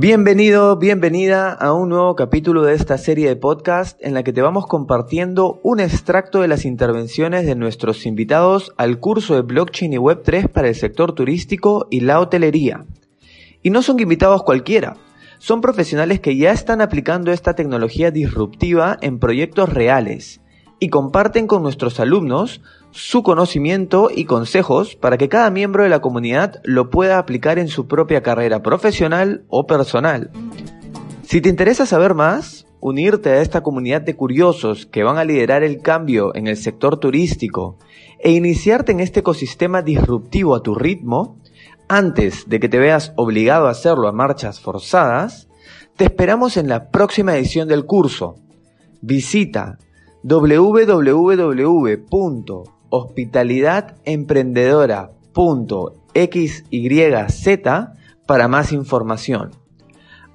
Bienvenido, bienvenida a un nuevo capítulo de esta serie de podcast en la que te vamos compartiendo un extracto de las intervenciones de nuestros invitados al curso de Blockchain y Web3 para el sector turístico y la hotelería. Y no son invitados cualquiera, son profesionales que ya están aplicando esta tecnología disruptiva en proyectos reales y comparten con nuestros alumnos su conocimiento y consejos para que cada miembro de la comunidad lo pueda aplicar en su propia carrera profesional o personal. Si te interesa saber más, unirte a esta comunidad de curiosos que van a liderar el cambio en el sector turístico e iniciarte en este ecosistema disruptivo a tu ritmo, antes de que te veas obligado a hacerlo a marchas forzadas, te esperamos en la próxima edición del curso. Visita www.hospitalidademprendedora.xyz para más información.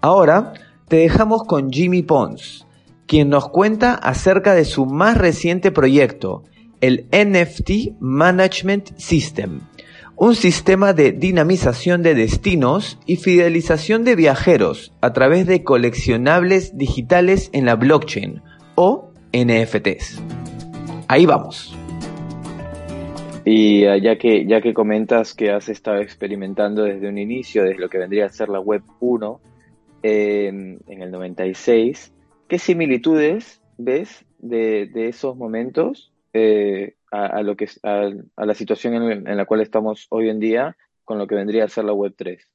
Ahora te dejamos con Jimmy Pons, quien nos cuenta acerca de su más reciente proyecto, el NFT Management System, un sistema de dinamización de destinos y fidelización de viajeros a través de coleccionables digitales en la blockchain o NFTs. Ahí vamos. Y uh, ya que, ya que comentas que has estado experimentando desde un inicio, desde lo que vendría a ser la Web 1 en el 96, ¿qué similitudes ves de, esos momentos eh, a, lo que, a, la situación en, en, la cual estamos hoy en día con lo que vendría a ser la Web 3?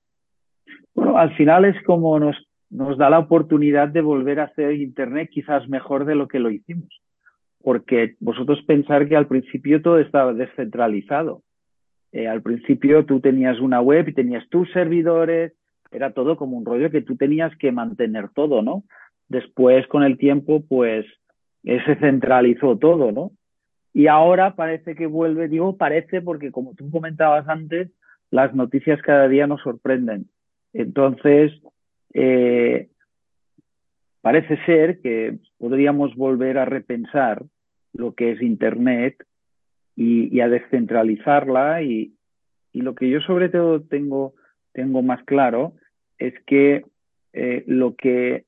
Bueno, al final es como nos nos da la oportunidad de volver a hacer Internet quizás mejor de lo que lo hicimos. Porque vosotros pensar que al principio todo estaba descentralizado. Eh, al principio tú tenías una web y tenías tus servidores, era todo como un rollo que tú tenías que mantener todo, ¿no? Después, con el tiempo, pues se centralizó todo, ¿no? Y ahora parece que vuelve, digo parece porque como tú comentabas antes, las noticias cada día nos sorprenden. Entonces, eh, parece ser que podríamos volver a repensar lo que es Internet y, a descentralizarla y, lo que yo sobre todo tengo, tengo más claro es que eh, lo que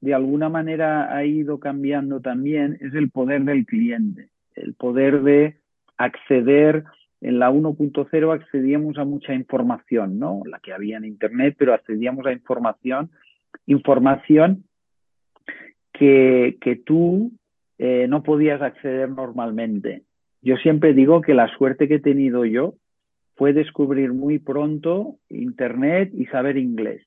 de alguna manera ha ido cambiando también es el poder del cliente, el poder de acceder en la 1.0 accedíamos a mucha información, ¿no? La que había en Internet, pero accedíamos a información, información que, que tú eh, no podías acceder normalmente. Yo siempre digo que la suerte que he tenido yo fue descubrir muy pronto Internet y saber inglés,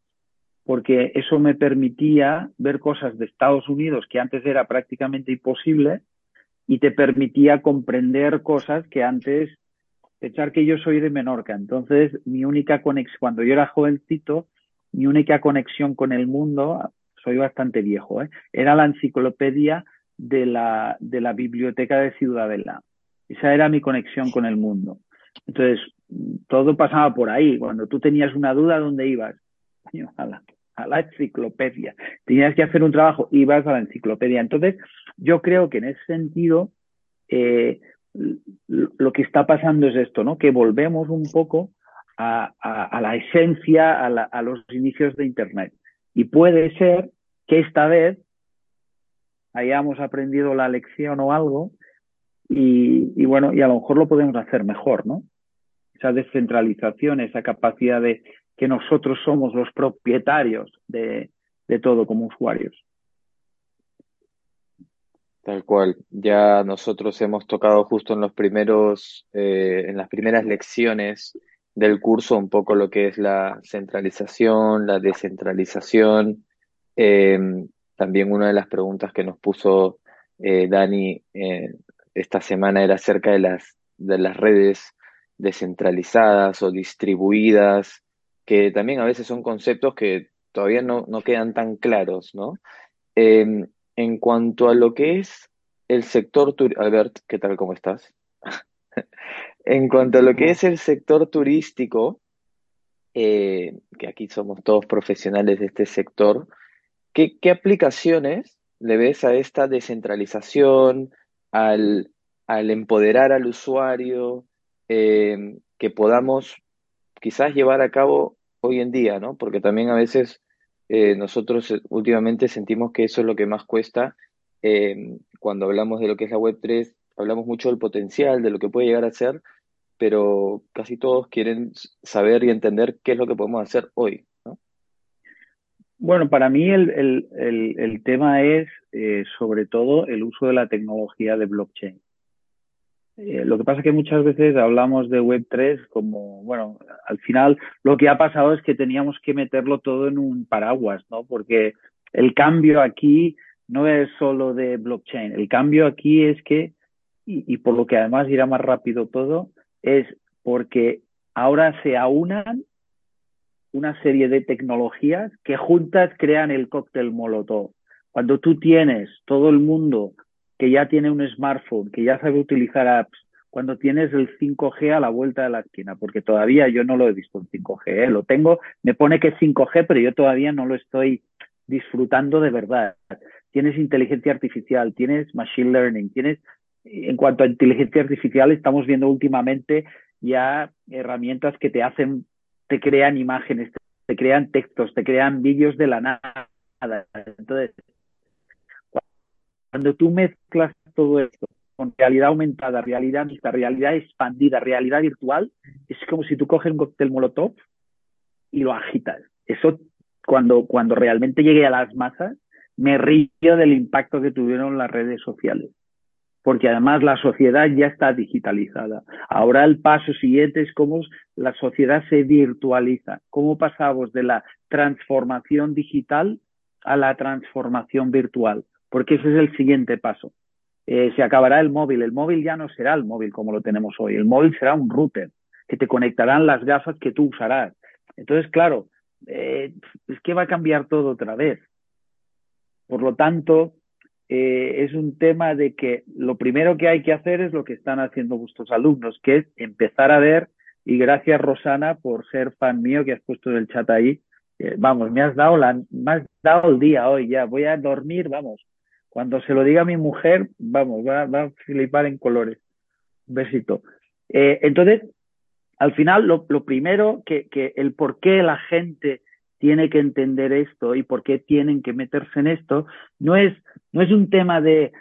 porque eso me permitía ver cosas de Estados Unidos que antes era prácticamente imposible y te permitía comprender cosas que antes Echar que yo soy de Menorca, entonces mi única conexión, cuando yo era jovencito, mi única conexión con el mundo, soy bastante viejo, ¿eh? era la enciclopedia de la, de la biblioteca de Ciudadela. Esa era mi conexión con el mundo. Entonces, todo pasaba por ahí. Cuando tú tenías una duda, ¿dónde ibas? A la, a la enciclopedia. Tenías que hacer un trabajo, ibas a la enciclopedia. Entonces, yo creo que en ese sentido, eh, lo que está pasando es esto, ¿no? Que volvemos un poco a, la esencia, a, los inicios de Internet. Y puede ser que esta vez hayamos aprendido la lección o algo y, bueno, y a lo mejor lo podemos hacer mejor, ¿no? Esa descentralización, esa capacidad de que nosotros somos los propietarios de todo como usuarios. Tal cual. Ya nosotros hemos tocado justo en los primeros, eh, en las primeras lecciones del curso un poco lo que es la centralización, la descentralización. Em, también una de las preguntas que nos puso eh, Dani eh, esta semana era acerca de las, de las redes descentralizadas o distribuidas, que también a veces son conceptos que todavía no, quedan tan claros, ¿no? Em, en cuanto a lo que es el sector turístico, Albert, ¿qué tal? ¿Cómo estás? en cuanto a lo que es el sector turístico, eh, que aquí somos todos profesionales de este sector, ¿qué, aplicaciones le ves a esta descentralización, al, empoderar al usuario, eh, que podamos quizás llevar a cabo hoy en día, ¿no? Porque también a veces eh, nosotros últimamente sentimos que eso es lo que más cuesta cuando hablamos de lo que es la Web3, hablamos mucho del potencial, de lo que puede llegar a ser, pero casi todos quieren saber y entender qué es lo que podemos hacer hoy. ¿no? Bueno, para mí el, el, el, tema es eh, sobre todo el uso de la tecnología de blockchain. Eh, lo que pasa es que muchas veces hablamos de Web3 como, bueno, al final lo que ha pasado es que teníamos que meterlo todo en un paraguas, ¿no? Porque el cambio aquí no es solo de blockchain, el cambio aquí es que, y, y por lo que además irá más rápido todo, es porque ahora se aunan una serie de tecnologías que juntas crean el cóctel molotov. Cuando tú tienes todo el mundo que ya tiene un smartphone, que ya sabe utilizar apps, cuando tienes el 5G a la vuelta de la esquina, porque todavía yo no lo he visto en 5G, ¿eh? lo tengo, me pone que es 5G, pero yo todavía no lo estoy disfrutando de verdad. Tienes inteligencia artificial, tienes machine learning, tienes en cuanto a inteligencia artificial, estamos viendo últimamente ya herramientas que te hacen, te crean imágenes, te crean textos, te crean vídeos de la nada. Entonces, cuando tú mezclas todo esto con realidad aumentada, realidad mixta, realidad expandida, realidad virtual, es como si tú coges un cóctel molotov y lo agitas. Eso, cuando, cuando realmente llegue a las masas, me río del impacto que tuvieron las redes sociales porque además la sociedad ya está digitalizada. Ahora el paso siguiente es cómo la sociedad se virtualiza, cómo pasamos de la transformación digital a la transformación virtual, porque ese es el siguiente paso. Eh, se acabará el móvil, el móvil ya no será el móvil como lo tenemos hoy, el móvil será un router que te conectarán las gafas que tú usarás. Entonces, claro, eh, es que va a cambiar todo otra vez. Por lo tanto, eh, es un tema de que lo primero que hay que hacer es lo que están haciendo vuestros alumnos, que es empezar a ver, y gracias Rosana por ser fan mío que has puesto en el chat ahí, vamos, me has dado la, me has dado el día hoy ya, voy a dormir, vamos, cuando se lo diga a mi mujer, vamos, va, a flipar en colores. Un besito. Eh, entonces, al final, lo, primero que, que el por qué la gente tiene que entender esto y por qué tienen que meterse en esto, no es, no es un tema de,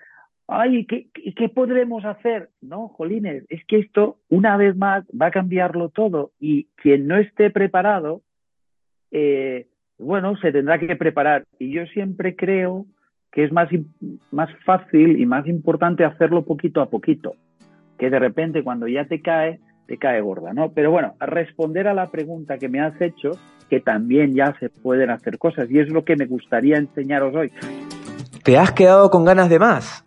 ay, ¿qué, ¿qué podremos hacer? No, Jolines, es que esto una vez más va a cambiarlo todo y quien no esté preparado, eh, bueno, se tendrá que preparar. Y yo siempre creo que es más, más fácil y más importante hacerlo poquito a poquito, que de repente cuando ya te cae, te cae gorda, ¿no? Pero bueno, a responder a la pregunta que me has hecho, que también ya se pueden hacer cosas y es lo que me gustaría enseñaros hoy. ¿Te has quedado con ganas de más?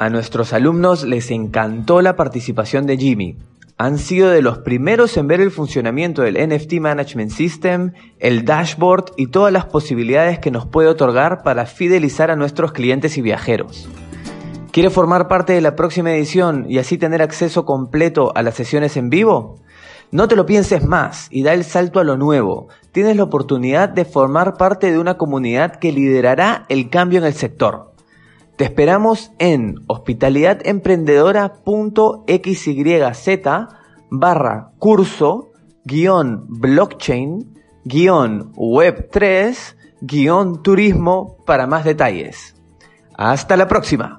A nuestros alumnos les encantó la participación de Jimmy. Han sido de los primeros en ver el funcionamiento del NFT Management System, el dashboard y todas las posibilidades que nos puede otorgar para fidelizar a nuestros clientes y viajeros. ¿Quiere formar parte de la próxima edición y así tener acceso completo a las sesiones en vivo? No te lo pienses más y da el salto a lo nuevo. Tienes la oportunidad de formar parte de una comunidad que liderará el cambio en el sector. Te esperamos en hospitalidademprendedora.xyz barra curso guion blockchain guion web 3 guion turismo para más detalles. Hasta la próxima.